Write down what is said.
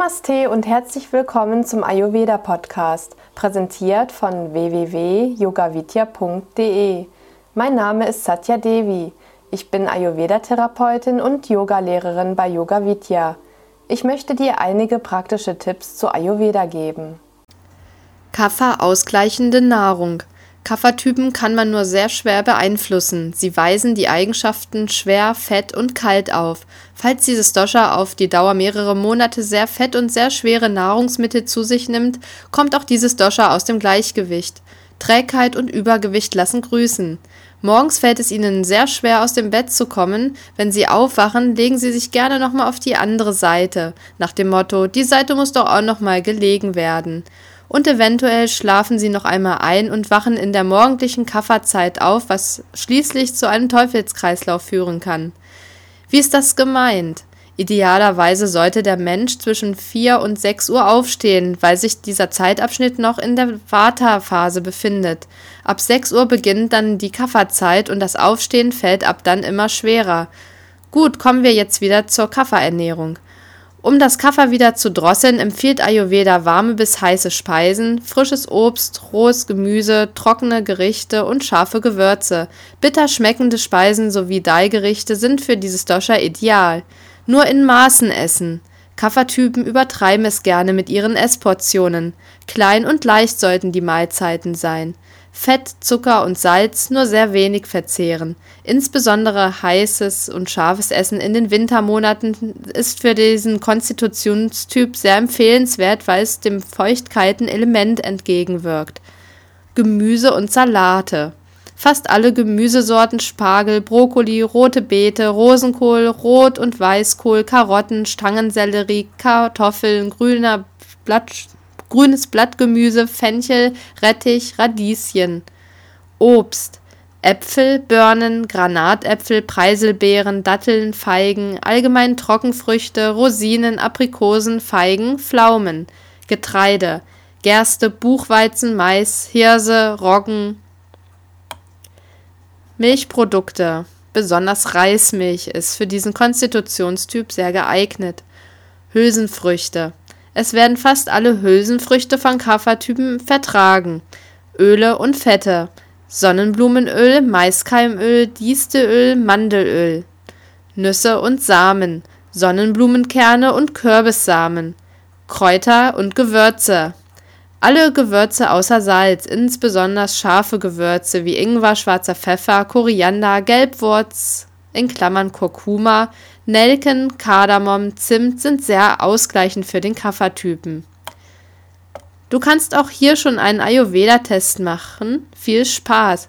Namaste und herzlich willkommen zum Ayurveda Podcast, präsentiert von www.yogavidya.de. Mein Name ist Satya Devi. Ich bin Ayurveda-Therapeutin und Yogalehrerin bei Yoga Vidya. Ich möchte dir einige praktische Tipps zu Ayurveda geben. Kapha ausgleichende Nahrung. Kapha-Typen kann man nur sehr schwer beeinflussen. Sie weisen die Eigenschaften schwer, fett und kalt auf. Falls dieses Dosha auf die Dauer mehrere Monate sehr fett und sehr schwere Nahrungsmittel zu sich nimmt, kommt auch dieses Dosha aus dem Gleichgewicht. Trägheit und Übergewicht lassen grüßen. Morgens fällt es ihnen sehr schwer aus dem Bett zu kommen. Wenn sie aufwachen, legen sie sich gerne nochmal auf die andere Seite, nach dem Motto, die Seite muss doch auch nochmal gelegen werden und eventuell schlafen sie noch einmal ein und wachen in der morgendlichen Kafferzeit auf, was schließlich zu einem Teufelskreislauf führen kann. Wie ist das gemeint? Idealerweise sollte der Mensch zwischen 4 und 6 Uhr aufstehen, weil sich dieser Zeitabschnitt noch in der Vata-Phase befindet. Ab 6 Uhr beginnt dann die Kafferzeit und das Aufstehen fällt ab dann immer schwerer. Gut, kommen wir jetzt wieder zur Kafferernährung. Um das Kaffer wieder zu drosseln, empfiehlt Ayurveda warme bis heiße Speisen, frisches Obst, rohes Gemüse, trockene Gerichte und scharfe Gewürze. Bitter schmeckende Speisen sowie Dai-Gerichte sind für dieses Dosha ideal. Nur in Maßen essen. Kaffertypen übertreiben es gerne mit ihren Essportionen. Klein und leicht sollten die Mahlzeiten sein. Fett, Zucker und Salz nur sehr wenig verzehren. Insbesondere heißes und scharfes Essen in den Wintermonaten ist für diesen Konstitutionstyp sehr empfehlenswert, weil es dem feuchtkalten Element entgegenwirkt. Gemüse und Salate. Fast alle Gemüsesorten Spargel, Brokkoli, rote Beete, Rosenkohl, Rot- und Weißkohl, Karotten, Stangensellerie, Kartoffeln, grüner Blatt grünes Blattgemüse, Fenchel, Rettich, Radieschen. Obst. Äpfel, Birnen, Granatäpfel, Preiselbeeren, Datteln, Feigen, allgemein Trockenfrüchte, Rosinen, Aprikosen, Feigen, Pflaumen. Getreide. Gerste, Buchweizen, Mais, Hirse, Roggen. Milchprodukte. Besonders Reismilch ist für diesen Konstitutionstyp sehr geeignet. Hülsenfrüchte. Es werden fast alle Hülsenfrüchte von Kaffertypen vertragen. Öle und Fette. Sonnenblumenöl, Maiskeimöl, Diesteöl, Mandelöl. Nüsse und Samen. Sonnenblumenkerne und Kürbissamen. Kräuter und Gewürze. Alle Gewürze außer Salz, insbesondere scharfe Gewürze wie Ingwer, schwarzer Pfeffer, Koriander, Gelbwurz, in Klammern Kurkuma, Nelken, Kardamom, Zimt sind sehr ausgleichend für den Kaffertypen. Du kannst auch hier schon einen Ayurveda-Test machen. Viel Spaß!